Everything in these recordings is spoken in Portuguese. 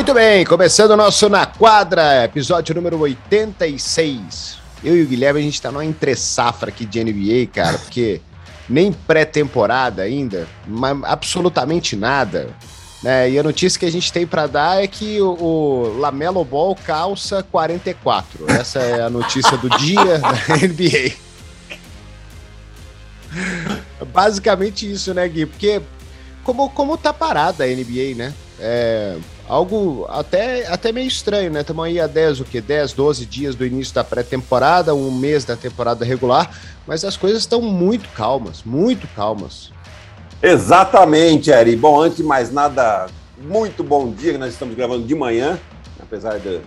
Muito bem, começando o nosso Na Quadra, episódio número 86. Eu e o Guilherme, a gente tá numa entre-safra aqui de NBA, cara, porque nem pré-temporada ainda, absolutamente nada. Né? E a notícia que a gente tem para dar é que o, o Lamelo Ball calça 44. Essa é a notícia do dia da NBA. Basicamente isso, né, Gui? Porque como, como tá parada a NBA, né? É algo até, até meio estranho, né? Estamos aí há 10, o quê? 10, 12 dias do início da pré-temporada, um mês da temporada regular, mas as coisas estão muito calmas, muito calmas. Exatamente, Eri. Bom, antes de mais nada, muito bom dia, que nós estamos gravando de manhã, apesar de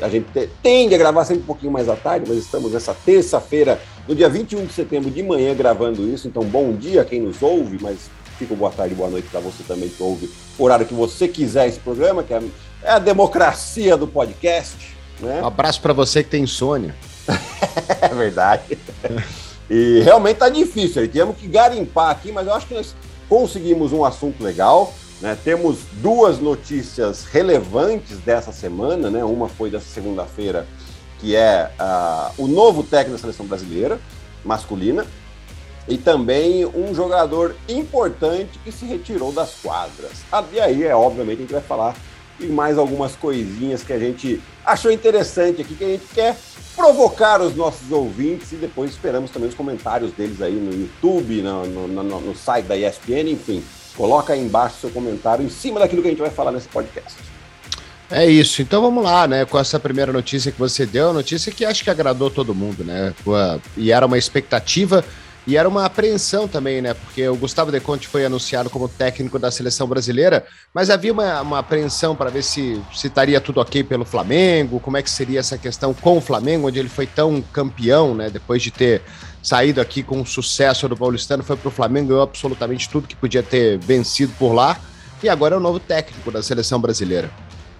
a gente tende a gravar sempre um pouquinho mais à tarde, mas estamos nessa terça-feira, no dia 21 de setembro de manhã, gravando isso. Então, bom dia a quem nos ouve, mas fica boa tarde, boa noite para você também que ouve o horário que você quiser esse programa, que é, é a democracia do podcast. Né? Um abraço para você que tem insônia. é verdade. e realmente tá difícil, temos que garimpar aqui, mas eu acho que nós conseguimos um assunto legal. Né? Temos duas notícias relevantes dessa semana, né? Uma foi dessa segunda-feira, que é uh, o novo técnico da seleção brasileira, masculina, e também um jogador importante que se retirou das quadras. Ah, e aí, é obviamente, a gente vai falar de mais algumas coisinhas que a gente achou interessante aqui, que a gente quer provocar os nossos ouvintes e depois esperamos também os comentários deles aí no YouTube, no, no, no, no site da ESPN, enfim. Coloca aí embaixo seu comentário em cima daquilo que a gente vai falar nesse podcast. É isso, então vamos lá, né? Com essa primeira notícia que você deu, notícia que acho que agradou todo mundo, né? E era uma expectativa e era uma apreensão também, né? Porque o Gustavo De Conte foi anunciado como técnico da seleção brasileira, mas havia uma, uma apreensão para ver se, se estaria tudo ok pelo Flamengo, como é que seria essa questão com o Flamengo, onde ele foi tão campeão, né? Depois de ter saído aqui com sucesso do Paulistano, foi para o Flamengo, ganhou absolutamente tudo que podia ter vencido por lá, e agora é o novo técnico da seleção brasileira.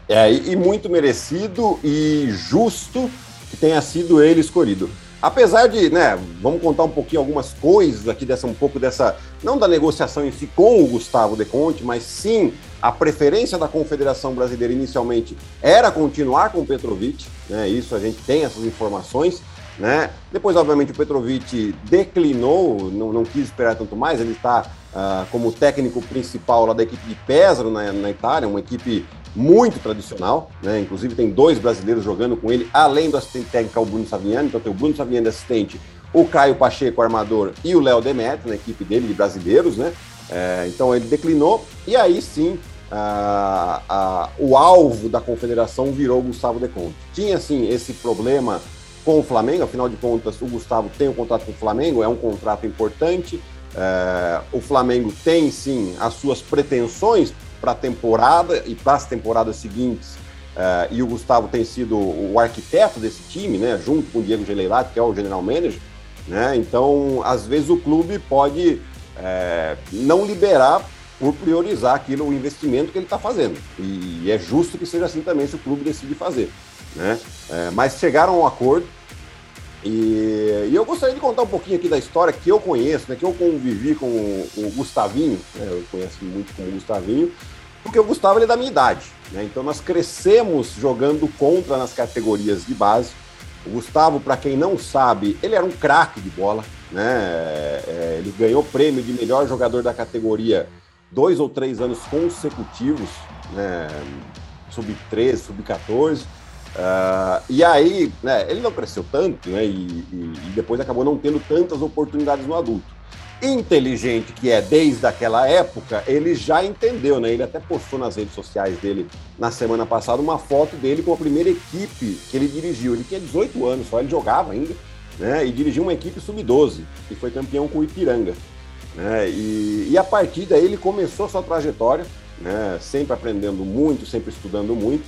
É, e muito merecido e justo que tenha sido ele escolhido. Apesar de, né, vamos contar um pouquinho algumas coisas aqui dessa, um pouco dessa, não da negociação em si com o Gustavo De Conte, mas sim a preferência da Confederação Brasileira inicialmente era continuar com o Petrovic, né, isso a gente tem essas informações, né, depois obviamente o Petrovic declinou, não, não quis esperar tanto mais, ele está uh, como técnico principal lá da equipe de Pesaro na, na Itália, uma equipe muito tradicional, né? Inclusive tem dois brasileiros jogando com ele, além do assistente técnico, o Bruno Saviani. Então tem o Bruno Saviani assistente, o Caio Pacheco, armador, e o Léo Demetrio, na equipe dele de brasileiros, né? É, então ele declinou, e aí sim a, a, o alvo da confederação virou o Gustavo De Conte. Tinha sim esse problema com o Flamengo, afinal de contas, o Gustavo tem um contrato com o Flamengo, é um contrato importante. É, o Flamengo tem sim as suas pretensões para a temporada e para as temporadas seguintes. Uh, e o Gustavo tem sido o arquiteto desse time, né, junto com o Diego Geleilat, que é o general manager. Né? Então, às vezes o clube pode é, não liberar por priorizar aquilo, o investimento que ele está fazendo. E é justo que seja assim também se o clube decide fazer. Né? É, mas chegaram a um acordo. E, e, eu gostaria de contar um pouquinho aqui da história que eu conheço, né, que eu convivi com o, Gustavinho, né, eu conheço muito com o Gustavinho, porque o Gustavo ele é da minha idade, né? Então nós crescemos jogando contra nas categorias de base. O Gustavo, para quem não sabe, ele era um craque de bola, né? É, ele ganhou prêmio de melhor jogador da categoria dois ou três anos consecutivos, né? Sub-13, sub-14. Uh, e aí, né, ele não cresceu tanto, né? E, e, e depois acabou não tendo tantas oportunidades no adulto inteligente que é desde aquela época, ele já entendeu, né? Ele até postou nas redes sociais dele na semana passada uma foto dele com a primeira equipe que ele dirigiu. Ele tinha 18 anos só, ele jogava ainda, né? E dirigiu uma equipe sub-12 e foi campeão com o Ipiranga. Né? E, e a partir daí ele começou sua trajetória, né? Sempre aprendendo muito, sempre estudando muito.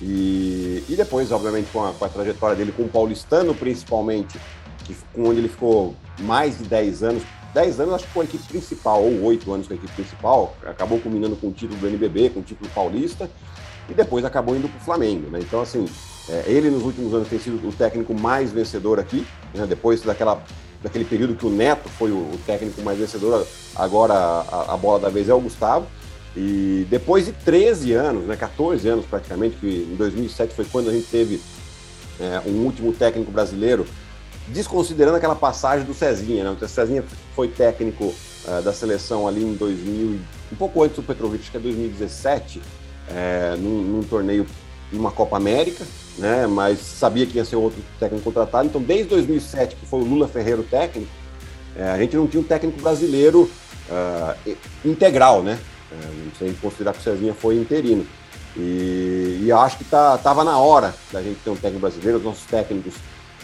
E, e depois, obviamente, com a, com a trajetória dele com o Paulistano, principalmente, que, onde ele ficou mais de 10 anos 10 anos, acho que com a equipe principal, ou 8 anos com a equipe principal, acabou culminando com o título do NBB, com o título paulista, e depois acabou indo para o Flamengo. Né? Então, assim, é, ele nos últimos anos tem sido o técnico mais vencedor aqui, né? depois daquela, daquele período que o Neto foi o, o técnico mais vencedor, agora a, a, bola da vez é o Gustavo. E depois de 13 anos, né, 14 anos praticamente, que em 2007 foi quando a gente teve é, um último técnico brasileiro, desconsiderando aquela passagem do Cezinha, né? O Cezinha foi técnico uh, da seleção ali em 2000, um pouco antes do Petrovic, que é 2017, é, num, num torneio, numa Copa América, né? Mas sabia que ia ser outro técnico contratado. Então, desde 2007, que foi o Lula Ferreiro técnico, é, a gente não tinha um técnico brasileiro uh, integral, né? É, sem considerar que o Cezinha foi interino. E, e acho que tá, tava na hora da gente ter um técnico brasileiro. Os nossos técnicos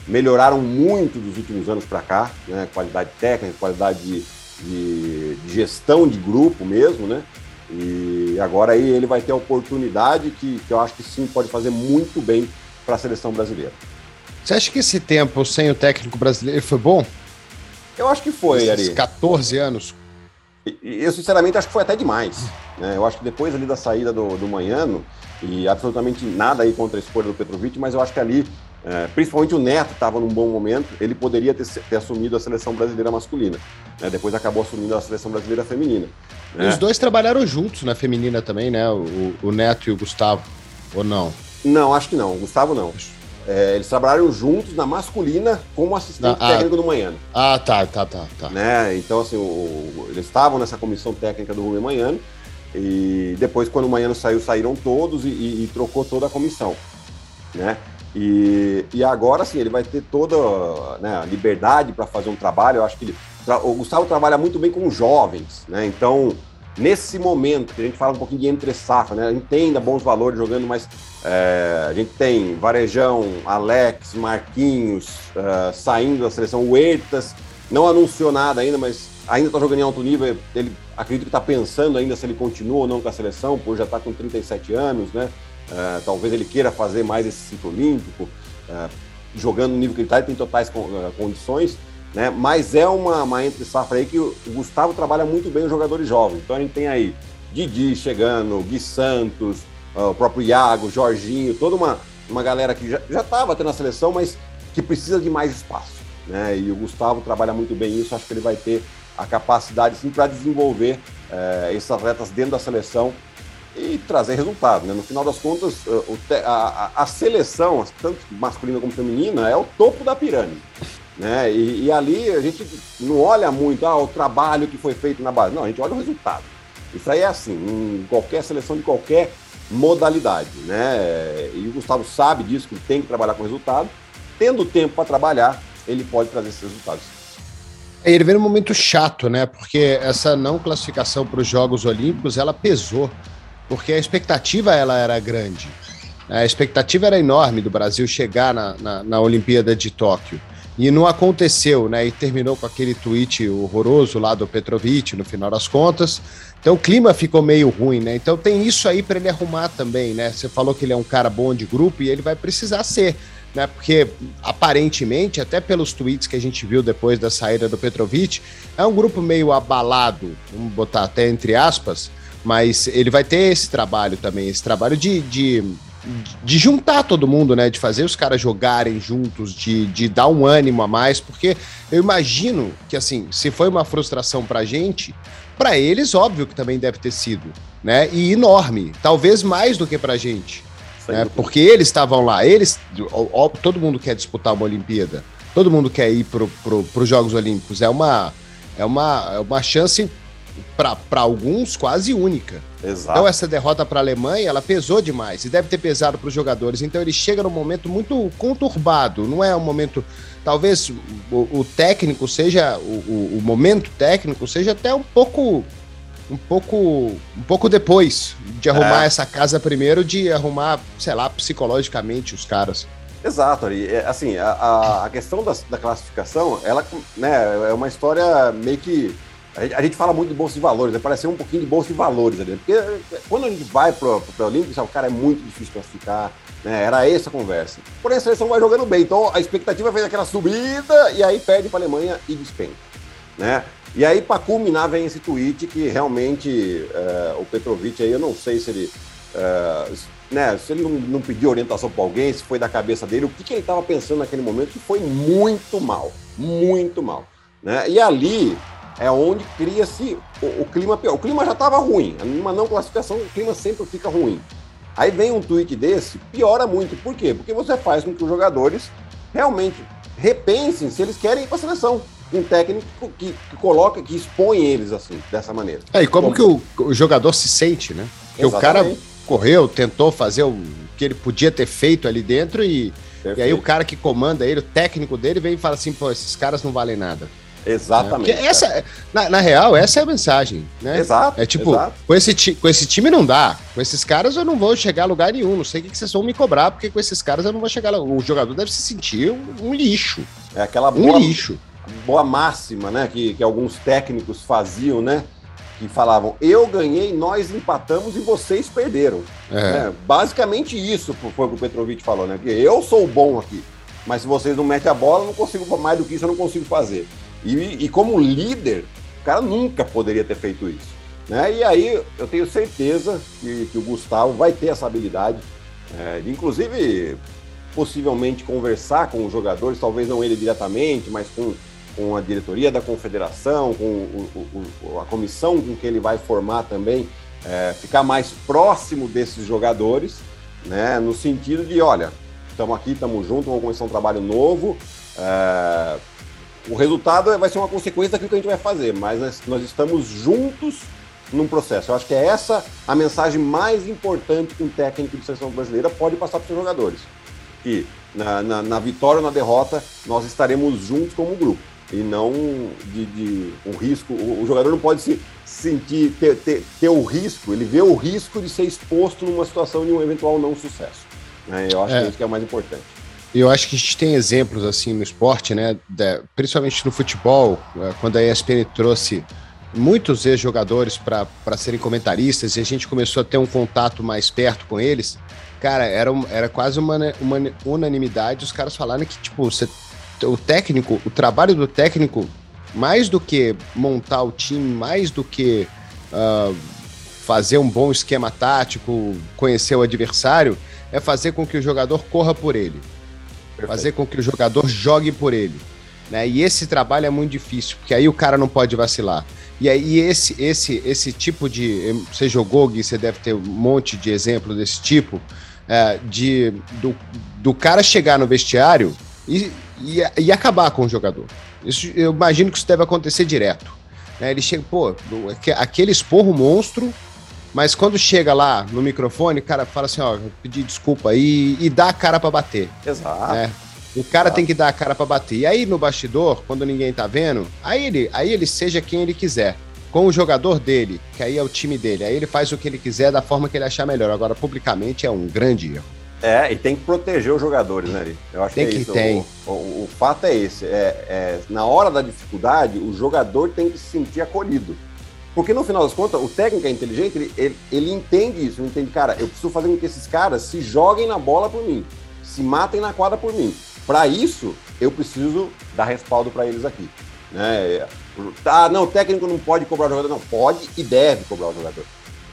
melhoraram muito dos últimos anos para cá, né? Qualidade técnica, qualidade de, de, de, gestão de grupo mesmo, né? E agora aí ele vai ter a oportunidade que, que eu acho que sim pode fazer muito bem para a seleção brasileira. Você acha que esse tempo sem o técnico brasileiro foi bom? Eu acho que foi, Esses Ari. 14 anos. Eu, sinceramente, acho que foi até demais. Né? Eu acho que depois ali da saída do, do Manhano, e absolutamente nada aí contra a escolha do Petrovic, mas eu acho que ali, é, principalmente o Neto estava num bom momento, ele poderia ter, ter assumido a seleção brasileira masculina. Né? Depois acabou assumindo a seleção brasileira feminina. Né? Os dois trabalharam juntos na feminina também, né? O, o Neto e o Gustavo, ou não? Não, acho que não. O Gustavo não. É, eles trabalharam juntos na masculina como assistente ah, técnico do Manhã. Ah, tá, tá, tá, tá. Né? Então, assim, o, eles estavam nessa comissão técnica do Rubem Manhã e depois, quando o Manhã saiu, saíram todos e, e, e, trocou toda a comissão, né? E, e agora, sim, ele vai ter toda né, a liberdade para fazer um trabalho. Eu acho que ele, o Gustavo trabalha muito bem com jovens, né? Então, nesse momento que a gente fala um pouquinho de entre safra, né? Entenda bons valores jogando, mas é, a gente tem Varejão, Alex, Marquinhos uh, saindo da seleção, o Huertas não anunciou nada ainda, mas ainda está jogando em alto nível. Ele acredito que está pensando ainda se ele continua ou não com a seleção, por já está com 37 anos, né? Uh, talvez ele queira fazer mais esse ciclo olímpico, uh, jogando no nível que ele está, ele tem totais condições. Né? Mas é uma, uma entre safra aí que o Gustavo trabalha muito bem os jogadores jovens. Então a gente tem aí Didi chegando, Gui Santos, o próprio Iago, Jorginho, toda uma, uma galera que já estava tendo a seleção, mas que precisa de mais espaço. Né? E o Gustavo trabalha muito bem isso, acho que ele vai ter a capacidade sim para desenvolver uh, esses atletas dentro da seleção e trazer resultado. Né? No final das contas, uh, a, a, a, seleção, tanto masculina como feminina, é o topo da pirâmide. Né? E, e, ali a gente não olha muito ah, o trabalho que foi feito na base, não, a gente olha o resultado. Isso aí é assim, em qualquer seleção de qualquer modalidade, né? E o Gustavo sabe disso, que tem que trabalhar com resultado. Tendo tempo para trabalhar, ele pode trazer esses resultados. É, ele vem num momento chato, né? Porque essa não classificação para os Jogos Olímpicos, ela pesou, porque a expectativa ela era grande. A expectativa era enorme do Brasil chegar na, na, na Olimpíada de Tóquio. E não aconteceu, né? E terminou com aquele tweet horroroso lá do Petrovic no final das contas. Então o clima ficou meio ruim, né? Então tem isso aí para ele arrumar também, né? Você falou que ele é um cara bom de grupo e ele vai precisar ser, né? Porque aparentemente, até pelos tweets que a gente viu depois da saída do Petrovic, é um grupo meio abalado, vamos botar até entre aspas, mas ele vai ter esse trabalho também, esse trabalho de, de de juntar todo mundo, né? De fazer os caras jogarem juntos, de, de dar um ânimo a mais, porque eu imagino que, assim, se foi uma frustração pra gente, para eles, óbvio que também deve ter sido, né? E enorme, talvez mais do que pra gente. Né? Porque eles estavam lá, eles. Ó, todo mundo quer disputar uma Olimpíada, todo mundo quer ir para pro, os Jogos Olímpicos. É uma, é uma, é uma chance para alguns quase única. Exato. Então essa derrota para a Alemanha, ela pesou demais e deve ter pesado para os jogadores. Então ele chega num momento muito conturbado, não é um momento talvez o, o técnico seja o, o, momento técnico seja até um pouco um pouco um pouco depois de arrumar é. essa casa primeiro de arrumar sei lá psicologicamente os caras Exato, e é, assim a, a questão da, da classificação ela né, é uma história meio que a gente, fala muito de bolsa de valores, né? parece um pouquinho de bolsa de valores ali. Porque eh, quando a gente vai para o Olímpico, o cara é muito difícil classificar, né? Era essa a conversa. Porém, a seleção vai jogando bem, então a expectativa fez aquela subida e aí perde para a Alemanha e despenca. Né? E aí, para culminar, vem esse tweet que realmente uh, o Petrovic aí, eu não sei se ele. Uh, né, se ele não, não pediu orientação para alguém, se foi da cabeça dele, o que, que ele estava pensando naquele momento, que foi muito mal. Muito mal. Né? E ali é onde cria-se o, o, clima pior. O clima já estava ruim, numa não classificação, o clima sempre fica ruim. Aí vem um tweet desse, piora muito. Por quê? Porque você faz com que os jogadores realmente repensem se eles querem ir para a seleção. Um técnico que, que, coloca, que expõe eles assim, dessa maneira. É, e como, como... que o, o, jogador se sente, né? Porque o cara correu, tentou fazer o que ele podia ter feito ali dentro e, e aí o cara que comanda ele, o técnico dele, vem e fala assim, pô, esses caras não valem nada. Exatamente. É, essa, na, na, real, essa é a mensagem, né? Exato. É tipo, exato. Com, esse com esse time não dá. Com esses caras eu não vou chegar a lugar nenhum. Não sei o que, que vocês vão me cobrar, porque com esses caras eu não vou chegar. O jogador deve se sentir um, um lixo. É aquela boa, um lixo. boa máxima, né? Que, que alguns técnicos faziam, né? Que falavam, eu ganhei, nós empatamos e vocês perderam. É. É, basicamente isso foi o que o Petrovic falou, né? Que eu sou bom aqui. Mas se vocês não metem a bola, eu não consigo mais do que isso, eu não consigo fazer. E, e como líder, o cara nunca poderia ter feito isso. Né? E aí eu tenho certeza que, que o Gustavo vai ter essa habilidade é, de, inclusive, possivelmente conversar com os jogadores, talvez não ele diretamente, mas com, com a diretoria da confederação, com o, o, a comissão com que ele vai formar também, é, ficar mais próximo desses jogadores, né, no sentido de, olha, estamos aqui, estamos juntos, vamos começar um trabalho novo, é, o resultado vai ser uma consequência daquilo que a gente vai fazer, mas nós, nós estamos juntos num processo. Eu acho que é essa a mensagem mais importante que um técnico de seleção brasileira pode passar para os seus jogadores. Que na, na, na, vitória ou na derrota, nós estaremos juntos como grupo. E não de, de um risco. O, o, jogador não pode se sentir, ter, ter, ter, o risco, ele vê o risco de ser exposto numa situação de um eventual não sucesso. Né? Eu acho é. que isso que é o mais importante. Eu acho que a gente tem exemplos assim no esporte, né? principalmente no futebol, é, quando a ESPN trouxe muitos ex-jogadores para serem comentaristas e a gente começou a ter um contato mais perto com eles. Cara, era, era quase uma, uma unanimidade os caras falarem que, tipo, você, o técnico, o trabalho do técnico, mais do que montar o time, mais do que uh, fazer um bom esquema tático, conhecer o adversário, é fazer com que o jogador corra por ele. Perfeito. Fazer com que o jogador jogue por ele. Né? E esse trabalho é muito difícil, porque aí o cara não pode vacilar. E aí esse, esse, esse tipo de. Você jogou, Gui, você deve ter um monte de exemplo desse tipo, é, de, do, do cara chegar no vestiário e, e, e, acabar com o jogador. Isso, eu imagino que isso deve acontecer direto. Né? Ele chega, pô, aquele esporro monstro mas quando chega lá no microfone, o cara fala assim, ó, pedir desculpa e, e dá a cara para bater. Exato. Né? O cara Exato. tem que dar a cara para bater. E aí no bastidor, quando ninguém tá vendo, aí ele, aí ele seja quem ele quiser. Com o jogador dele, que aí é o time dele, aí ele faz o que ele quiser da forma que ele achar melhor. Agora, publicamente, é um grande erro. É, e tem que proteger os jogadores, né, Ari? Eu acho tem que, é isso. Tem. O, o, o, fato é esse. É, é, na hora da dificuldade, o jogador tem que se sentir acolhido. Porque no final das contas, o técnico é inteligente, ele, ele, ele entende isso, ele entende, cara, eu preciso fazer com que esses caras se joguem na bola por mim, se matem na quadra por mim. Para isso, eu preciso dar respaldo para eles aqui. Né? Ah, não, o técnico não pode cobrar o jogador. Não, pode e deve cobrar o jogador.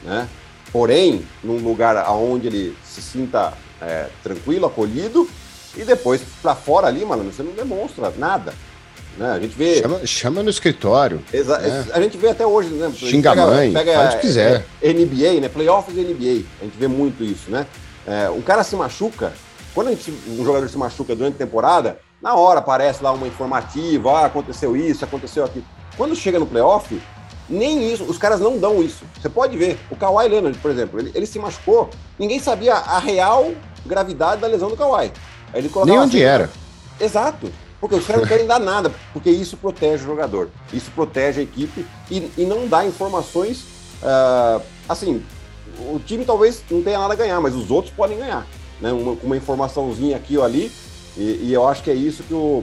Né? Porém, num lugar onde ele se sinta é, tranquilo, acolhido, e depois para fora ali, mano, você não demonstra nada. Né? A gente vê. Chama, chama no escritório. Exa né? A gente vê até hoje, né? Xinga pega, a mãe, pega, faz o que quiser. É, NBA, né? Playoffs e NBA. A gente vê muito isso, né? É, um cara se machuca, quando gente, um jogador se machuca durante a temporada, na hora aparece lá uma informativa, ah, aconteceu isso, aconteceu aquilo. Quando chega no playoff, nem isso, os caras não dão isso. Você pode ver, o Kawhi Leonard, por exemplo, ele, ele se machucou, ninguém sabia a real gravidade da lesão do Kawhi. Ele nem onde assim, era. Exato. Porque os caras não querem dar nada, porque isso protege o jogador, isso protege a equipe e, e não dá informações. Uh, assim, o time talvez não tenha nada a ganhar, mas os outros podem ganhar. Né? Uma, uma informaçãozinha aqui ou ali, e, e, eu acho que é isso que o,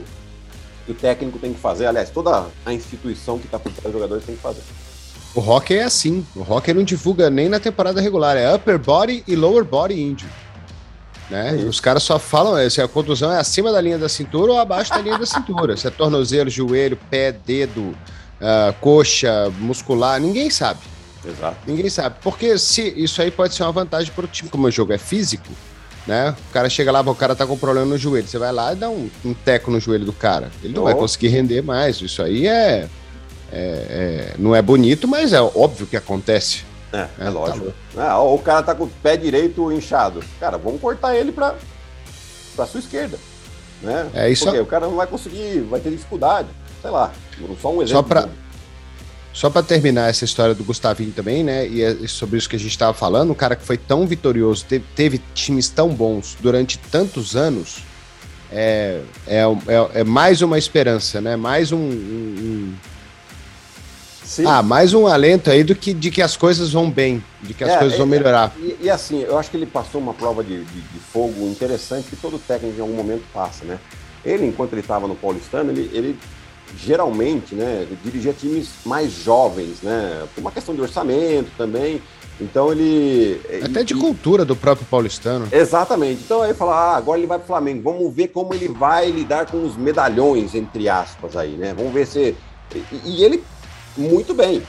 que o técnico tem que fazer. Aliás, toda a instituição que está por trás dos jogadores tem que fazer. O hockey é assim. O hockey não divulga nem na temporada regular. É upper body e lower body injury. Né? É os caras só falam se a contusão é acima da linha da cintura ou abaixo da linha da cintura. Se é tornozelo, joelho, pé, dedo, uh, coxa, muscular, ninguém sabe. Exato. Ninguém sabe. Porque se isso aí pode ser uma vantagem para o time, como o jogo é físico, né? O cara chega lá, o cara tá com problema no joelho. Você vai lá e dá um, um teco no joelho do cara. Ele não oh. vai conseguir render mais. Isso aí é. é, é, não é bonito, mas é óbvio que acontece. É, é, é lógico. Tá ah, o cara tá com o pé direito inchado. Cara, vamos cortar ele pra, pra sua esquerda. Né? É isso. Porque o cara não vai conseguir, vai ter dificuldade. Sei lá, só um exemplo. Só pra, só para terminar essa história do Gustavinho também, né? E é sobre isso que a gente estava falando, um cara que foi tão vitorioso, teve, teve times tão bons durante tantos anos, é, é, é, é mais uma esperança, né? Mais um, um, Sim. Ah, mais um alento aí do que, de que as coisas vão bem, de que as é, coisas vão é, melhorar. E, e, assim, eu acho que ele passou uma prova de, de, de, fogo interessante que todo técnico em algum momento passa, né? Ele, enquanto ele estava no Paulistano, ele, ele geralmente, né, dirigia times mais jovens, né? Por uma questão de orçamento também. Então ele. Até de cultura do próprio paulistano. Exatamente. Então aí fala, ah, agora ele vai para o Flamengo. Vamos ver como ele vai lidar com os medalhões, entre aspas, aí, né? Vamos ver se. E, e ele muito bem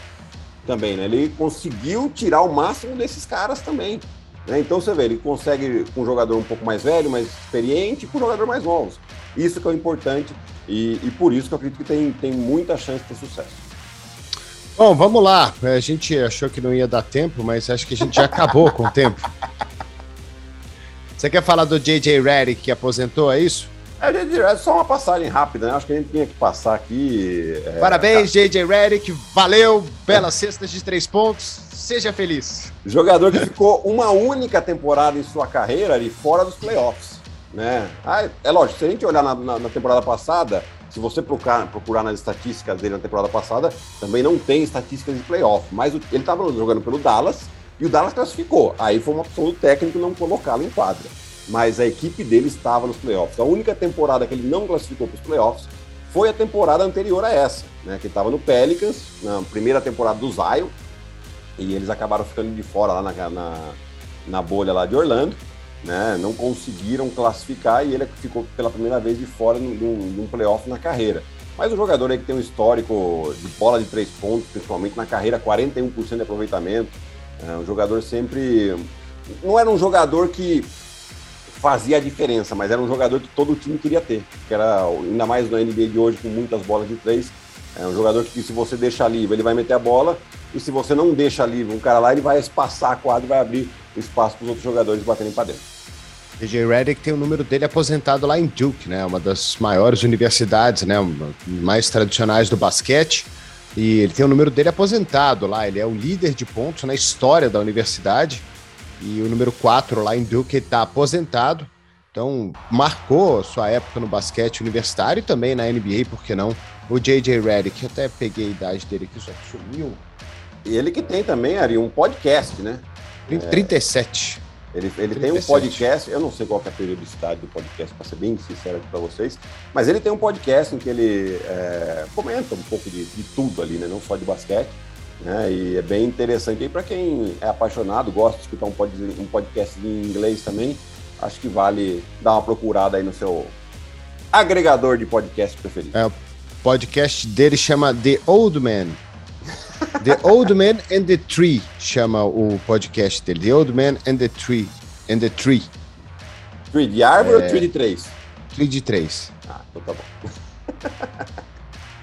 também, né? Ele conseguiu tirar o máximo desses caras também. Né? Então você vê, ele consegue com um jogador um pouco mais velho, mais experiente, com um jogador mais novo. Isso que é o importante e, e por isso que eu acredito que tem, tem muita chance de sucesso. Bom, vamos lá. A gente achou que não ia dar tempo, mas acho que a gente já acabou com o tempo. Você quer falar do JJ Redick que aposentou, é isso? É, só uma passagem rápida, né? Acho que a gente tinha que passar aqui. É... Parabéns, JJ Redick. Valeu, belas cestas de três pontos. Seja feliz. Jogador que ficou uma única temporada em sua carreira ali fora dos playoffs. Né? Ah, é lógico, se a gente olhar na, na, na temporada passada, se você procurar, procurar nas estatísticas dele na temporada passada, também não tem estatísticas de playoff. Mas o, ele estava jogando pelo Dallas e o Dallas classificou. Aí foi uma opção do técnico não colocá-lo em quadra mas a equipe dele estava nos playoffs. A única temporada que ele não classificou para os playoffs foi a temporada anterior a essa, né, que estava no Pelicans, na primeira temporada do Zion, e eles acabaram ficando de fora lá na, na, na bolha lá de Orlando, né, não conseguiram classificar e ele ficou pela primeira vez de fora de um playoff na carreira. Mas o jogador aí que tem um histórico de bola de três pontos, principalmente na carreira, 41% de aproveitamento, é um jogador sempre... Não era um jogador que fazia a diferença, mas era um jogador que todo time queria ter, que era ainda mais no NBA de hoje com muitas bolas de três, é um jogador que se você deixar livre, ele vai meter a bola, e se você não deixa livre um cara lá, ele vai espaçar a quadra e vai abrir espaço para os outros jogadores baterem para dentro. DJ Redick tem o número dele aposentado lá em Duke, né? Uma das maiores universidades, né? Mais tradicionais do basquete. E ele tem o número dele aposentado lá. Ele é o líder de pontos na história da universidade. E o número 4 lá em Duke está aposentado. Então, marcou sua época no basquete universitário e também na NBA, por que não? O J.J. Redick, até peguei a idade dele aqui, só que sumiu. E ele que tem também, Ari, um podcast, né? 37. É, ele, ele 37. tem um podcast, eu não sei qual é a periodicidade do podcast, para ser bem sincero aqui para vocês, mas ele tem um podcast em que ele é, comenta um pouco de, de tudo ali, né? Não só de basquete. Né? E é bem interessante aí para quem é apaixonado, gosta de escutar um, um podcast em inglês também. Acho que vale dar uma procurada aí no seu agregador de podcast preferido. É, o podcast dele chama The Old Man. The Old Man and the Tree chama o podcast dele. The Old Man and the Tree. And the Tree. Tree de árvore é... ou tree de três? Tree de três. Ah, então tá bom.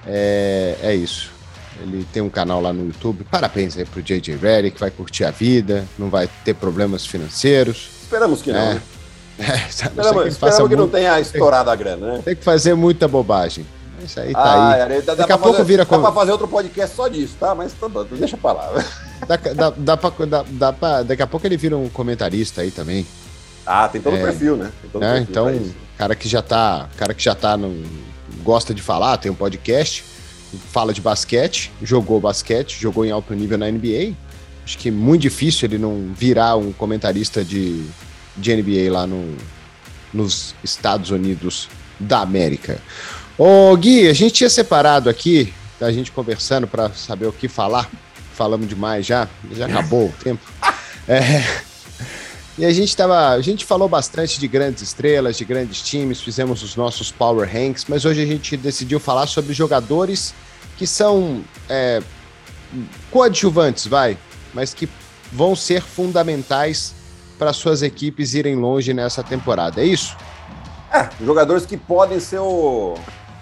é, é isso. Ele tem um canal lá no YouTube. Parabéns aí pro JJ Redick, vai curtir a vida, não vai ter problemas financeiros. Esperamos que não, é. né? É, esperamos que, esperamos que muito... não tenha estourado a grana, né? Tem que fazer muita bobagem. Isso aí tá ah, aí. É, dá, Daqui dá a pouco fazer, vira. Dá pra fazer outro podcast só disso, tá? Mas tá, deixa pra lá. Dá, dá, dá, pra, dá, dá pra, daqui a pouco ele vira um comentarista aí também. Ah, tem todo o é, perfil, né? Todo é, perfil então, cara que já tá. Cara que já tá no, gosta de falar, tem um podcast fala de basquete, jogou basquete, jogou em alto nível na NBA. Acho que é muito difícil ele não virar um comentarista de, de NBA lá no, nos Estados Unidos da América. Ô Gui, a gente tinha separado aqui, a gente conversando para saber o que falar. Falamos demais já, já acabou o tempo. É, e a gente tava, a gente falou bastante de grandes estrelas, de grandes times, fizemos os nossos power ranks, mas hoje a gente decidiu falar sobre jogadores que são é, coadjuvantes, vai, mas que vão ser fundamentais para suas equipes irem longe nessa temporada. É isso? É, jogadores que podem ser o,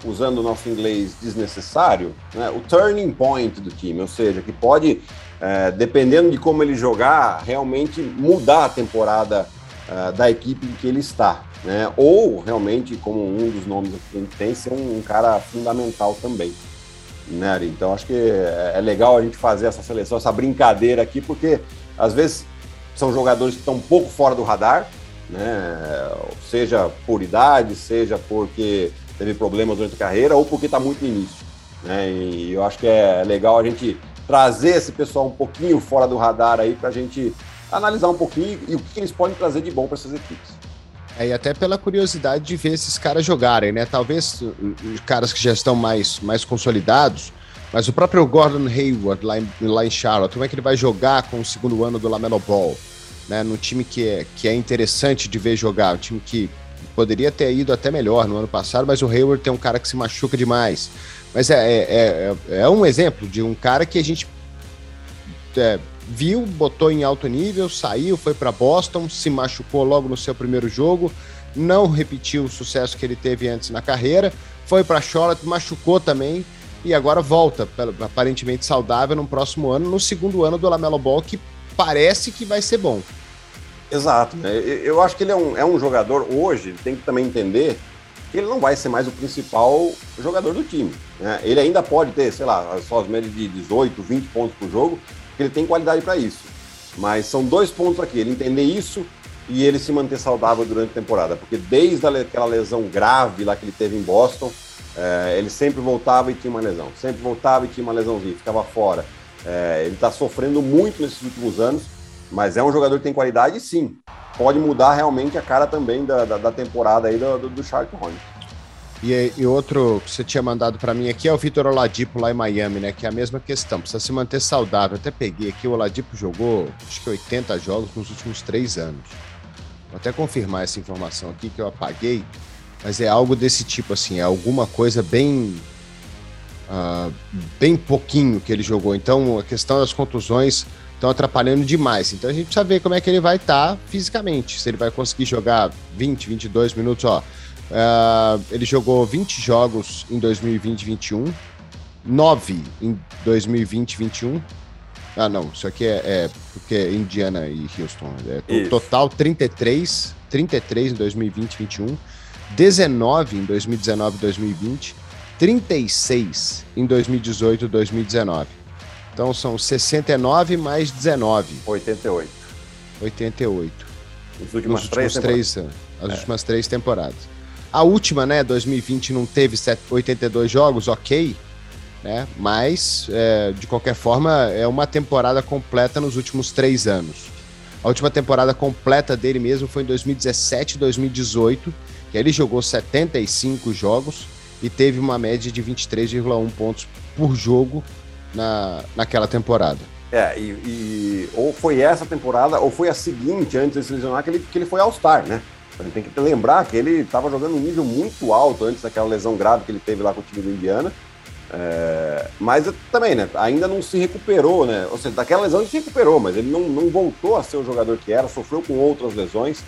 usando o nosso inglês desnecessário, né, o turning point do time, ou seja, que pode, é, dependendo de como ele jogar, realmente mudar a temporada é, da equipe em que ele está. Né? Ou realmente, como um dos nomes que a gente tem, ser um, um cara fundamental também. Né? Então acho que é, é legal a gente fazer essa seleção, essa brincadeira aqui, porque às vezes são jogadores que estão um pouco fora do radar, né? seja por idade, seja porque teve problemas durante a carreira ou porque está muito no início. Né? E eu acho que é legal a gente trazer esse pessoal um pouquinho fora do radar aí para a gente analisar um pouquinho e o que eles podem trazer de bom para essas equipes. É, e até pela curiosidade de ver esses caras jogarem, né? Talvez caras que já estão mais, mais consolidados, mas o próprio Gordon Hayward lá em, lá em Charlotte, como é que ele vai jogar com o segundo ano do Lamelo Ball? Né? Num time que é, que é interessante de ver jogar, um time que poderia ter ido até melhor no ano passado, mas o Hayward tem um cara que se machuca demais. Mas é, é, é, é um exemplo de um cara que a gente é, viu, botou em alto nível, saiu, foi para Boston, se machucou logo no seu primeiro jogo, não repetiu o sucesso que ele teve antes na carreira, foi para Charlotte, machucou também e agora volta, aparentemente saudável no próximo ano, no segundo ano do Lamelo Ball, que parece que vai ser bom. Exato. Né? Eu acho que ele é um, é um jogador, hoje, tem que também entender que ele não vai ser mais o principal jogador do time. Né? Ele ainda pode ter, sei lá, só as médias de 18, 20 pontos por jogo, porque ele tem qualidade para isso. Mas são dois pontos aqui: ele entender isso e ele se manter saudável durante a temporada. Porque desde aquela lesão grave lá que ele teve em Boston, é, ele sempre voltava e tinha uma lesão, sempre voltava e tinha uma lesãozinha, ficava fora. É, ele está sofrendo muito nesses últimos anos mas é um jogador que tem qualidade, sim. Pode mudar realmente a cara também da, da, da temporada aí do, do, do Hornets. E, e, outro que você tinha mandado para mim aqui é o Vitor Oladipo lá em Miami, né? Que é a mesma questão, precisa se manter saudável. Até peguei aqui, o Oladipo jogou acho que 80 jogos nos últimos três anos. Vou até confirmar essa informação aqui que eu apaguei, mas é algo desse tipo assim, é alguma coisa bem. Uh, bem pouquinho que ele jogou. Então a questão das contusões estão atrapalhando demais. Então a gente precisa ver como é que ele vai estar tá fisicamente. Se ele vai conseguir jogar 20, 22 minutos, ó. Uh, ele jogou 20 jogos em 2020 e 21, 9 em 2020 e 21. Ah, não, isso aqui é, é porque é Indiana e Houston. É, total 33, 33 em 2020 e 21, 19 em 2019 e 2020, 36 em 2018 e 2019. Então são 69 mais 19. 88. 88. Nos últimos, Nos três, três anos. As é. últimas três temporadas. A última, né, 2020, não teve 82 jogos, ok. Né? Mas, é, de qualquer forma, é uma temporada completa nos últimos três anos. A última temporada completa dele mesmo foi em 2017 2018, que ele jogou 75 jogos e teve uma média de 23,1 pontos por jogo na, naquela temporada. É, e, e, ou foi essa temporada, ou foi a seguinte, antes de se lesionar, que ele, que ele foi All-Star, né? A gente tem que lembrar que ele estava jogando um nível muito alto antes daquela lesão grave que ele teve lá com o time do Indiana. É, mas também, né? Ainda não se recuperou, né? Ou seja, daquela lesão ele se recuperou, mas ele não, não voltou a ser o jogador que era, sofreu com outras lesões.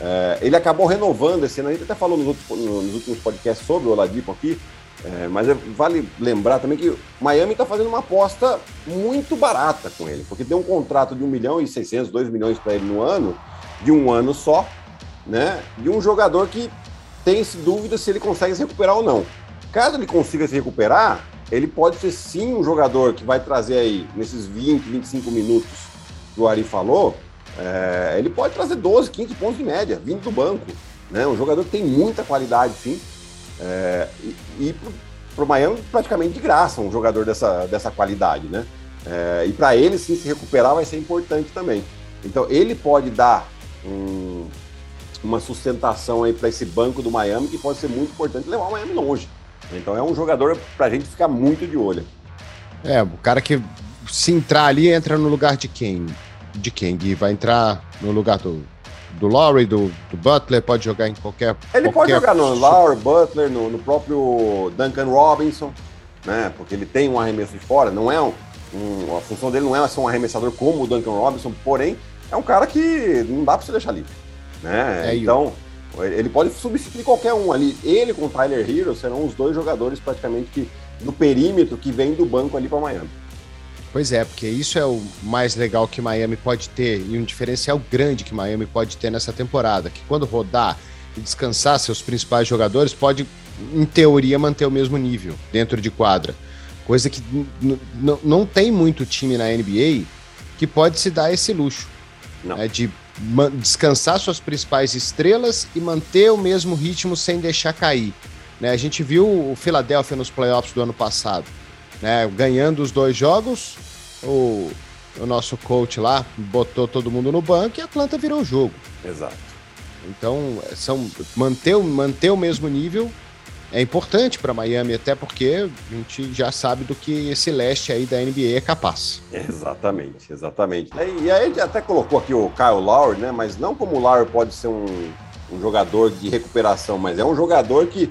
É, ele acabou renovando esse ano, a gente até falou nos, outros, nos últimos podcasts sobre o Oladipo aqui, é, mas é, vale lembrar também que Miami está fazendo uma aposta muito barata com ele, porque tem um contrato de 1 milhão e 600, 2 milhões para ele no ano, de um ano só, né? De um jogador que tem dúvida se ele consegue se recuperar ou não. Caso ele consiga se recuperar, ele pode ser sim um jogador que vai trazer aí, nesses 20, 25 minutos que o Ari falou, é, ele pode trazer 12, 15 pontos de média, vindo do banco. Né? Um jogador que tem muita qualidade, sim. É, e, e para o Miami praticamente de graça um jogador dessa, dessa qualidade, né? É, e para ele sim se recuperar vai ser importante também. Então ele pode dar um, uma sustentação aí para esse banco do Miami que pode ser muito importante levar o Miami longe. Então é um jogador para a gente ficar muito de olho. É, o cara que se entrar ali entra no lugar de quem? De quem? Gui? Vai entrar no lugar do do Lowry, do, do, Butler, pode jogar em qualquer. Ele qualquer... pode jogar no Lowry, Butler, no, no, próprio Duncan Robinson, né? Porque ele tem um arremesso de fora, não é um, um, a função dele não é ser um arremessador como o Duncan Robinson, porém é um cara que não dá para você deixar livre, né? É, então Ele pode substituir qualquer um ali. Ele com o Tyler Hero serão os dois jogadores praticamente que do perímetro que vem do banco ali para Miami. Pois é, porque isso é o mais legal que Miami pode ter e um diferencial grande que Miami pode ter nessa temporada, que quando rodar e descansar seus principais jogadores, pode, em teoria, manter o mesmo nível dentro de quadra. Coisa que não tem muito time na NBA que pode se dar esse luxo. Né, de descansar suas principais estrelas e manter o mesmo ritmo sem deixar cair. Né? A gente viu o Philadelphia nos playoffs do ano passado, né? ganhando os dois jogos, o, o nosso coach lá botou todo mundo no banco e a Atlanta virou o jogo. Exato. Então, são, manter, manter o mesmo nível é importante para Miami, até porque a gente já sabe do que esse leste aí da NBA é capaz. Exatamente, exatamente. E aí a gente até colocou aqui o Kyle Lowry, né? Mas não como o Lowry pode ser um, um jogador de recuperação, mas é um jogador que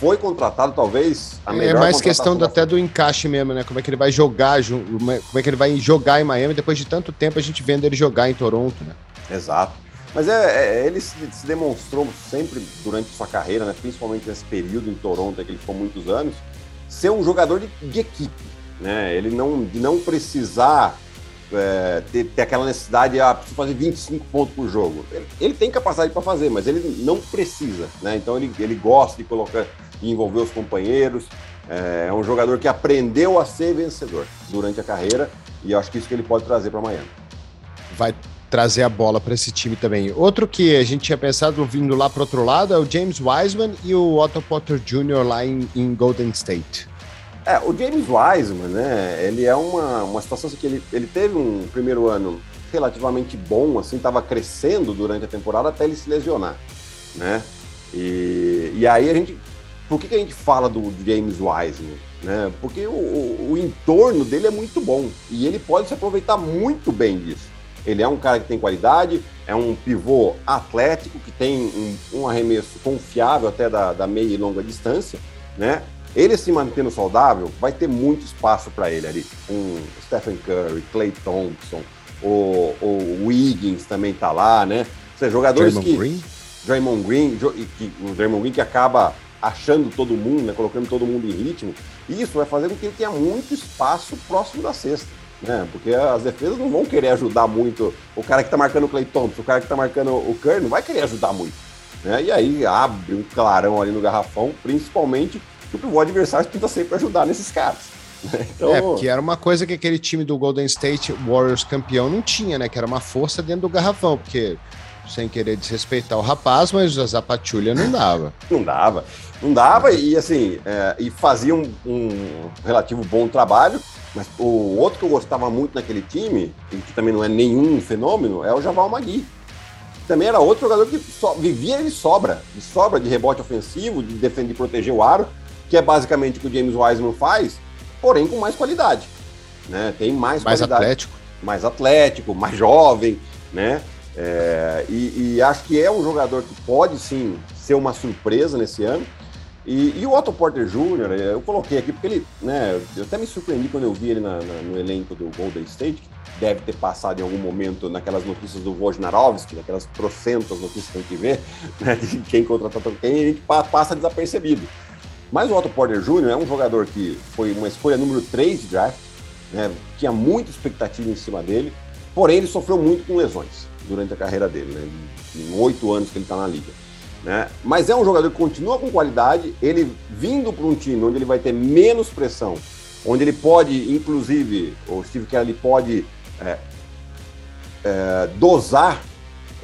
foi contratado, talvez, a é melhor É mais questão do, até do encaixe mesmo, né? Como é que ele vai jogar, como é que ele vai jogar em Miami depois de tanto tempo a gente vendo ele jogar em Toronto, né? Exato. Mas é, é ele se, se, demonstrou sempre durante sua carreira, né, principalmente nesse período em Toronto, que ele ficou muitos anos, ser um jogador de, de equipe. Né? Ele não, de não precisar é, ter, ter, aquela necessidade de ah, fazer 25 pontos por jogo. Ele, ele tem capacidade para fazer, mas ele não precisa. Né? Então ele, ele gosta de colocar, de envolver os companheiros. É, é um jogador que aprendeu a ser vencedor durante a carreira e eu acho que isso que ele pode trazer para Miami. Vai trazer a bola para esse time também. Outro que a gente tinha pensado vindo lá para outro lado é o James Wiseman e o Otto Potter Jr. lá em, em, Golden State. É, o James Wiseman, né, ele é uma, uma situação assim que ele, ele teve um primeiro ano relativamente bom, assim, estava crescendo durante a temporada até ele se lesionar, né? E, e aí a gente, por que, que a gente fala do James Wiseman? Né? Porque o, o, o entorno dele é muito bom e ele pode se aproveitar muito bem disso. Ele é um cara que tem qualidade, é um pivô atlético, que tem um, um arremesso confiável até da, da, meia e longa distância, né? Ele se mantendo saudável, vai ter muito espaço para ele ali. Um Stephen Curry, Clay Thompson, o, o Wiggins também tá lá, né? Ou seja, jogadores Draymond que... Green? Draymond Green, que, o Draymond Green que acaba achando todo mundo, né? Colocando todo mundo em ritmo. Isso vai fazer com que ele tenha muito espaço próximo da cesta né? Porque as defesas não vão querer ajudar muito o cara que tá marcando o Clay Thompson, o cara que tá marcando o Curry não vai querer ajudar muito. Né? E aí abre um clarão ali no garrafão, principalmente que o adversário tenta sempre ajudar nesses caras. Né? Então... É, porque era uma coisa que aquele time do Golden State Warriors campeão não tinha, né? Que era uma força dentro do garrafão, porque sem querer desrespeitar o rapaz, mas a Zapatulha não dava. não dava. Não dava e assim, é, e fazia um, um relativo bom trabalho, mas o outro que eu gostava muito naquele time, e que também não é nenhum fenômeno, é o Javal Magui. Também era outro jogador que só, vivia de sobra, de sobra de rebote ofensivo, de defender e proteger o aro, que é basicamente o que o James Wiseman faz, porém com mais qualidade. Né? Tem mais, mais qualidade. atlético. Mais atlético, mais jovem, né? É, e, e acho que é um jogador que pode sim ser uma surpresa nesse ano. E, e, o Otto Porter Jr., é, eu coloquei aqui porque ele, né, eu até me surpreendi quando eu vi ele na, na, no elenco do Golden State, que deve ter passado em algum momento naquelas notícias do Wojnarowski, naquelas trocentas notícias que a gente vê, né, de quem contratou quem, e gente passa desapercebido. Mas o Otto Porter Jr. é um jogador que foi uma escolha número 3 de draft, né, tinha muita expectativa em cima dele, porém ele sofreu muito com lesões durante a carreira dele, né, em oito anos que ele está na liga. Né? Mas é um jogador que continua com qualidade, ele vindo para um time onde ele vai ter menos pressão, onde ele pode, inclusive, o Steve Kelly pode é, é, dosar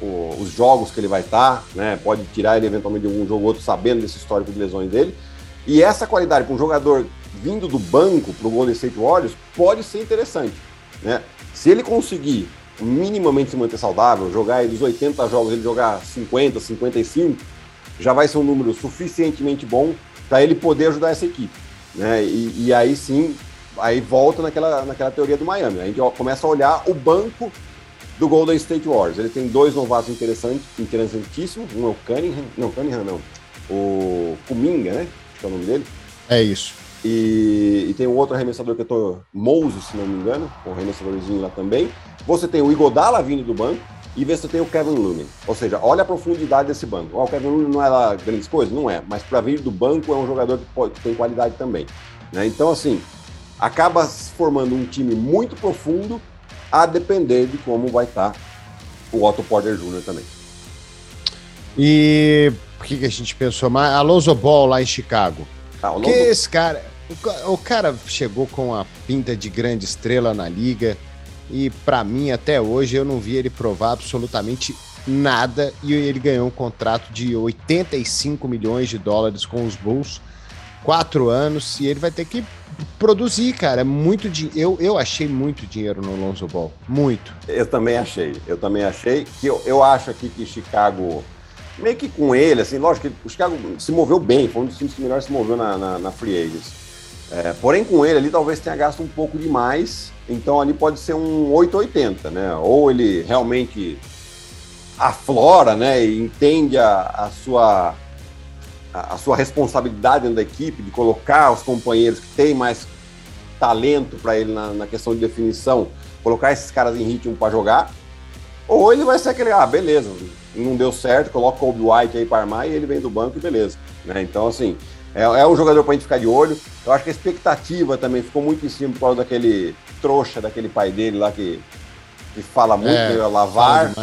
o, os jogos que ele vai estar, tá, né? pode tirar ele eventualmente de um jogo ou outro sabendo desse histórico de lesões dele. E essa qualidade para um jogador vindo do banco para o Golden State Warriors pode ser interessante. Né? Se ele conseguir minimamente se manter saudável, jogar aí dos 80 jogos, ele jogar 50, 55, já vai ser um número suficientemente bom para ele poder ajudar essa equipe. Né? E, e, aí sim, aí volta naquela, naquela teoria do Miami. A gente começa a olhar o banco do Golden State Warriors. Ele tem dois novatos interessantes, interessantíssimos. Um é o Cunningham, não, Cunningham não, o Kuminga, né? Acho que é o nome dele. É isso. E, e tem um outro arremessador que eu tô, Moses, se não me engano, um arremessadorzinho lá também. Você tem o Igodala vindo do banco, e você tem o Kevin Looney. Ou seja, olha a profundidade desse banco. o Kevin Looney não é lá grandes coisas? Não é. Mas para vir do banco é um jogador que, pode, que tem qualidade também. Né? Então, assim, acaba se formando um time muito profundo a depender de como vai estar tá o Otto Porter Jr. também. E por que, que a gente pensou mais? Alonso Ball lá em Chicago. Ah, Alonso... Que esse cara, o, cara chegou com a pinta de grande estrela na liga e para mim até hoje eu não vi ele provar absolutamente nada e ele ganhou um contrato de 85 milhões de dólares com os Bulls, quatro anos e ele vai ter que produzir, cara. É muito eu, eu achei muito dinheiro no Lonzo Ball, muito. Eu também achei, eu também achei que eu, eu acho aqui que Chicago meio que com ele, assim, lógico que o Chicago se moveu bem, foi um dos times que melhor se moveu na, na, na Free Agents. É, porém, com ele ali, talvez tenha gasto um pouco demais. Então, ali pode ser um 880, né? Ou ele realmente aflora, né? E entende a, a sua a, a sua responsabilidade dentro da equipe de colocar os companheiros que têm mais talento para ele na, na, questão de definição, colocar esses caras em ritmo para jogar. Ou ele vai ser aquele, ah, beleza, não deu certo, coloca o Kobe White aí para armar e ele vem do banco e beleza. Né? Então, assim, é, é um jogador para a gente ficar de olho. Eu acho que a expectativa também ficou muito em cima por causa daquele trouxa, daquele pai dele lá que, que fala muito, é, lavar.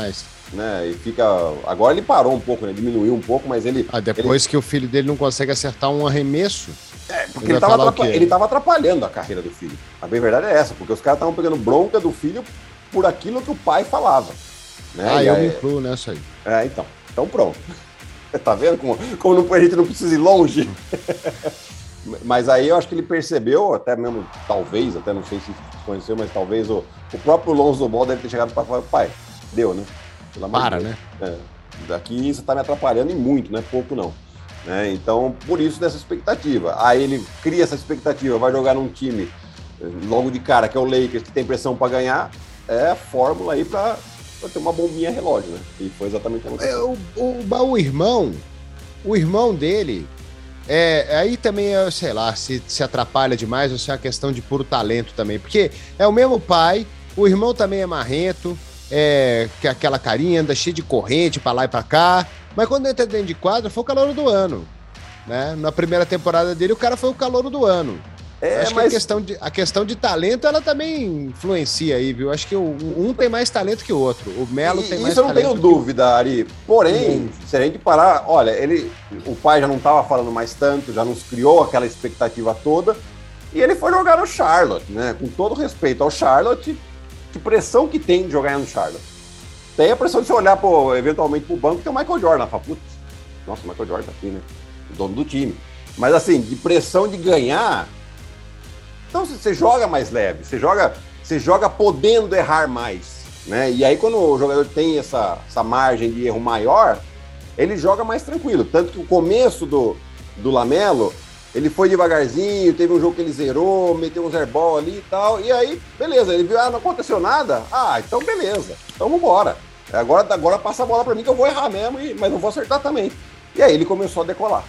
Né, e fica. Agora ele parou um pouco, né? Diminuiu um pouco, mas ele. Ah, depois ele... que o filho dele não consegue acertar um arremesso. É, porque ele, estava atrapalhando, atrapalhando a carreira do filho. A bem verdade é essa, porque os caras estavam pegando bronca do filho por aquilo que o pai falava. Né? Ah, e eu aí... me incluo nessa aí. É, então. Então pronto. tá vendo como, como não, a gente não precisa ir longe? mas aí eu acho que ele percebeu, até mesmo, talvez, até não sei se conheceu, mas talvez o, o próprio Lonzo Ball deve ter chegado para falar, pai, deu, né? Para, né? É, daqui você tá me atrapalhando e muito, não é pouco não. Né? Então, por isso dessa expectativa. Aí ele cria essa expectativa, vai jogar num time eh, logo de cara, que é o Lakers, que tem pressão para ganhar, é a fórmula aí para ter uma bombinha relógio, né? E foi exatamente o que é, o, o, o irmão, o irmão dele, é, aí também, é, sei lá, se, se atrapalha demais ou se é uma questão de puro talento também. Porque é o mesmo pai, o irmão também é marrento, é que aquela carinha anda cheio de corrente para lá e para cá. Mas quando entra dentro de quadro, foi o calor do ano. Né? Na primeira temporada dele, o cara foi o calor do ano. É, acho mas... que a questão, de, a questão de talento, ela também influencia aí, viu? Acho que o, um tem mais talento que o outro. O Melo tem mais talento. Isso eu não tenho dúvida, Ari. Porém, se a gente parar, olha, ele, o pai já não estava falando mais tanto, já nos criou aquela expectativa toda. E ele foi jogar no Charlotte, né? Com todo respeito ao Charlotte, que pressão que tem de jogar no Charlotte. Tem a pressão de você olhar pro, eventualmente pro banco, tem o Michael Jordan. Fala, putz, nossa, o Michael Jordan tá aqui, né? O dono do time. Mas assim, de pressão de ganhar, então você joga mais leve, você joga, você joga podendo errar mais. Né? E aí, quando o jogador tem essa, essa margem de erro maior, ele joga mais tranquilo. Tanto que o começo do, do Lamelo, ele foi devagarzinho, teve um jogo que ele zerou, meteu um airball ali e tal. E aí, beleza, ele viu, ah, não aconteceu nada? Ah, então beleza, então vambora. Agora, agora passa a bola para mim que eu vou errar mesmo, mas não vou acertar também. E aí ele começou a decolar.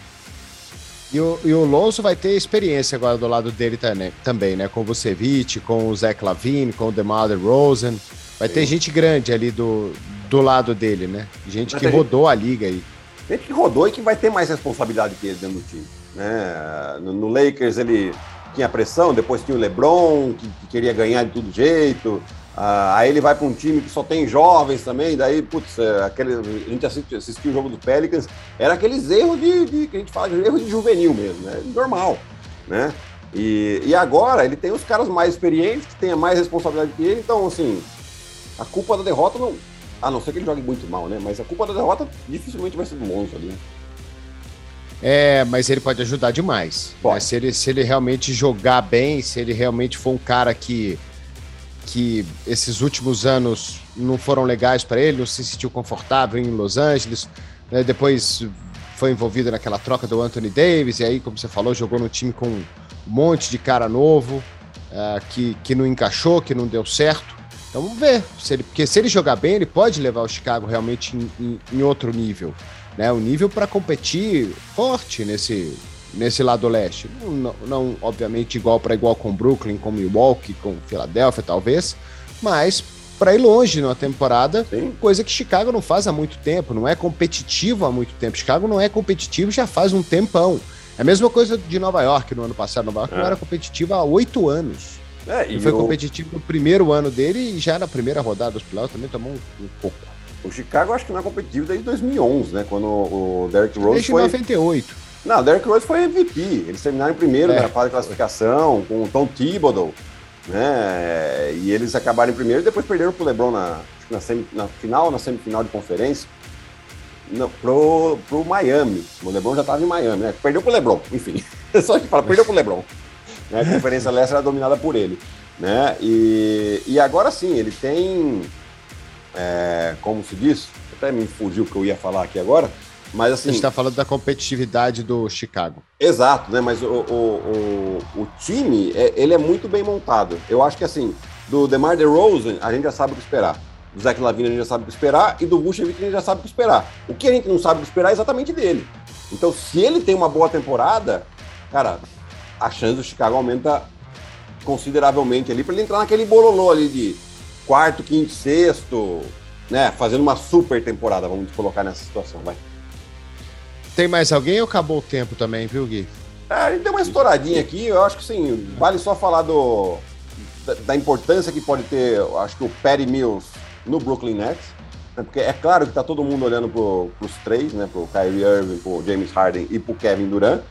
E o, e o Lonzo vai ter experiência agora do lado dele também, né? Com o Vucevic, com o Zach Lavine, com o DeMar DeRozan. Vai Sim. ter gente grande ali do, do lado dele, né? Gente vai que rodou gente, a liga aí. Gente que rodou e que vai ter mais responsabilidade que ele dentro do time. Né? No, no Lakers ele tinha pressão, depois tinha o LeBron, que, que queria ganhar de todo jeito. Ah, aí ele vai para um time que só tem jovens também, daí, putz, é, aquele, a gente assistiu, assistiu o jogo do Pelicans, era aqueles erros de, de, que a gente fala de erro de juvenil mesmo, né? Normal, né? E, e agora ele tem os caras mais experientes, que tenham mais responsabilidade que ele, então, assim, a culpa da derrota não. A não ser que ele jogue muito mal, né? Mas a culpa da derrota dificilmente vai ser do Lonzo ali. Né? É, mas ele pode ajudar demais. Né? Se, ele, se ele realmente jogar bem, se ele realmente for um cara que que esses últimos anos não foram legais para ele, não se sentiu confortável em Los Angeles, né? depois foi envolvido naquela troca do Anthony Davis, e aí, como você falou, jogou no time com um monte de cara novo, uh, que, que não encaixou, que não deu certo. Então vamos ver, se ele, porque se ele jogar bem, ele pode levar o Chicago realmente em, em, em outro nível. Né? Um nível para competir forte nesse, nesse lado leste. Não, não, obviamente, igual para igual com Brooklyn, com Milwaukee, com Filadélfia, talvez, mas para ir longe numa temporada, Sim. coisa que Chicago não faz há muito tempo, não é competitivo há muito tempo. Chicago não é competitivo já faz um tempão. É a mesma coisa de Nova York no ano passado. Nova York é. não era competitivo há oito anos. É, Ele foi o... competitivo no primeiro ano dele e já na primeira rodada dos playoffs também tomou um, um pouco. O Chicago acho que não é competitivo desde 2011, né? Quando o Derrick Rose desde foi... 98. Não, o Derrick Rose foi MVP. Eles terminaram primeiro é. na fase de classificação com o Tom Thibodeau, né? E eles acabaram em primeiro e depois perderam pro LeBron na, na, semi, na final, na semifinal de conferência. Não, pro, pro Miami. O LeBron já estava em Miami, né? Perdeu pro LeBron, enfim. Só que fala, perdeu pro LeBron. Né? A Conferência Leste era dominada por ele. Né? E, e agora sim, ele tem, é, como se diz, até me fugiu o que eu ia falar aqui agora, mas assim. A gente está falando da competitividade do Chicago. Exato, né? Mas o, o, o, o time, é, ele é muito bem montado. Eu acho que assim, do DeMar DeRozan, a gente já sabe o que esperar. Do Zach Lavine a gente já sabe o que esperar e do Vucevic a gente já sabe o que esperar. O que a gente não sabe o que esperar é exatamente dele. Então, se ele tem uma boa temporada, cara, a chance do Chicago aumenta consideravelmente ali para ele entrar naquele bololô ali de quarto, quinto, sexto, né? Fazendo uma super temporada, vamos colocar nessa situação, vai. Tem mais alguém ou acabou o tempo também, viu, Gui? É, a gente deu uma estouradinha aqui, eu acho que sim, vale só falar do, da, da importância que pode ter, acho que o Perry Mills no Brooklyn Nets, né? porque é claro que tá todo mundo olhando pro, pros três, né? Pro Kyrie Irving, pro James Harden e pro Kevin Durant,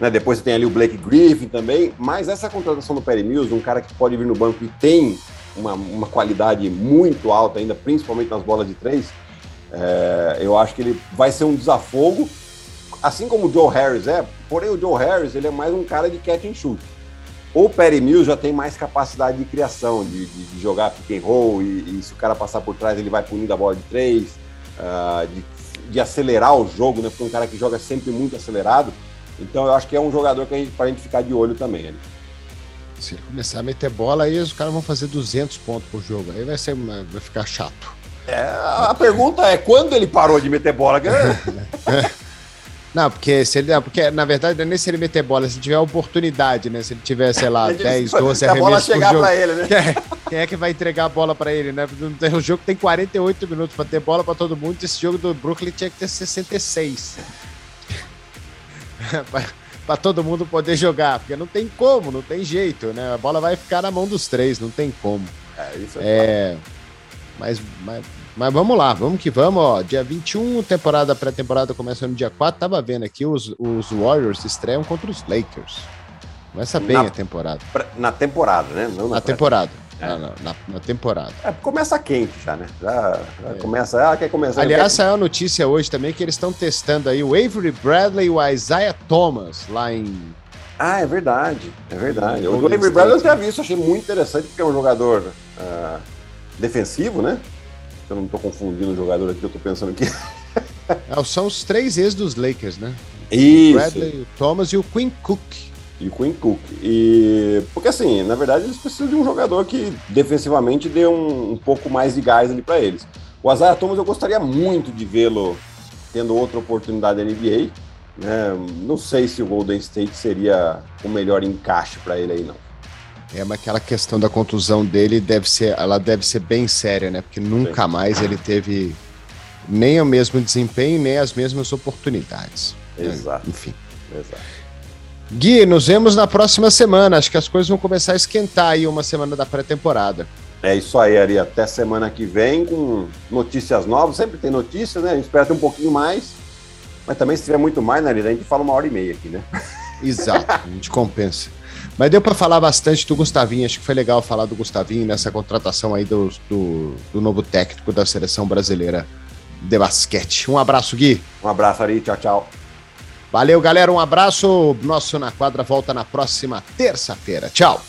né? Depois você tem ali o Blake Griffin também, mas essa contratação do Perry Mills, um cara que pode vir no banco e tem uma, uma qualidade muito alta ainda, principalmente nas bolas de três, é, eu acho que ele vai ser um desafogo, assim como o Joe Harris é, porém o Joe Harris ele é mais um cara de catch and shoot. O Perry Mills já tem mais capacidade de criação, de, de, de jogar pick and roll, e, e, se o cara passar por trás ele vai punindo a bola de três, uh, de, de acelerar o jogo, né? Porque é um cara que joga sempre muito acelerado. Então eu acho que é um jogador que a gente, pra gente ficar de olho também. Né? Se ele começar a meter bola, aí os caras vão fazer 200 pontos por jogo. Aí vai, ser, vai ficar chato. É, a pergunta é quando ele parou de meter bola? Não, porque se ele. Porque, na verdade, não é nem se ele meter bola, se tiver oportunidade, né? Se ele tiver, sei lá, 10, 12 arremessos. a bola chegar jogo, pra ele, né? Quem é, quem é, que vai entregar a bola pra ele, né? O jogo tem 48 minutos pra ter bola pra todo mundo. Esse jogo do Brooklyn tinha que ter 66. para todo mundo poder jogar, porque não tem como, não tem jeito, né? A bola vai ficar na mão dos três, não tem como. É, isso é. é mas, mas, mas, vamos lá, vamos que vamos, ó. Dia 21, temporada, pré-temporada começa no dia 4. Tava vendo aqui, os, os Warriors estreiam contra os Lakers. Começa bem na, a temporada. Na temporada, né? Não na, na temporada. É. Na, na, na, temporada. É, começa quente já, né? Já, já é. começa. Ah, quer começar. Aliás, saiu a notícia hoje também que eles estão testando aí o Avery Bradley e o Isaiah Thomas lá em. Ah, é verdade. É verdade. O, o Avery Bradley eu já vi isso, achei muito interessante, porque é um jogador uh, defensivo, né? Eu não estou confundindo o jogador aqui, eu estou pensando aqui. é, são os três ex dos Lakers, né? Isso. O Bradley, o Thomas e o Quinn Cook e o Quinn Cook. E porque assim, na verdade, eles precisam de um jogador que defensivamente dê um, um pouco mais de gás ali para eles. O Isaiah Thomas eu gostaria muito de vê-lo tendo outra oportunidade na NBA. Né? Não sei se o Golden State seria o melhor encaixe para ele aí, não. É, mas aquela questão da contusão dele deve ser, ela deve ser bem séria, né? Porque nunca Sim. mais ele teve nem o mesmo desempenho, nem as mesmas oportunidades. Exato. Enfim. Exato. Gui, nos vemos na próxima semana. Acho que as coisas vão começar a esquentar aí uma semana da pré-temporada. É isso aí, Ari. Até semana que vem com notícias novas. Sempre tem notícias, né? A gente espera ter um pouquinho mais. Mas também, se tiver muito mais, né, a gente fala uma hora e meia aqui, né? Exato, a gente compensa. Mas deu para falar bastante do Gustavinho. Acho que foi legal falar do Gustavinho nessa contratação aí do, do, do novo técnico da seleção brasileira de basquete. Um abraço, Gui. Um abraço, Ari. Tchau, tchau. Valeu, galera. Um abraço. Nosso Na Quadra volta na próxima terça-feira. Tchau.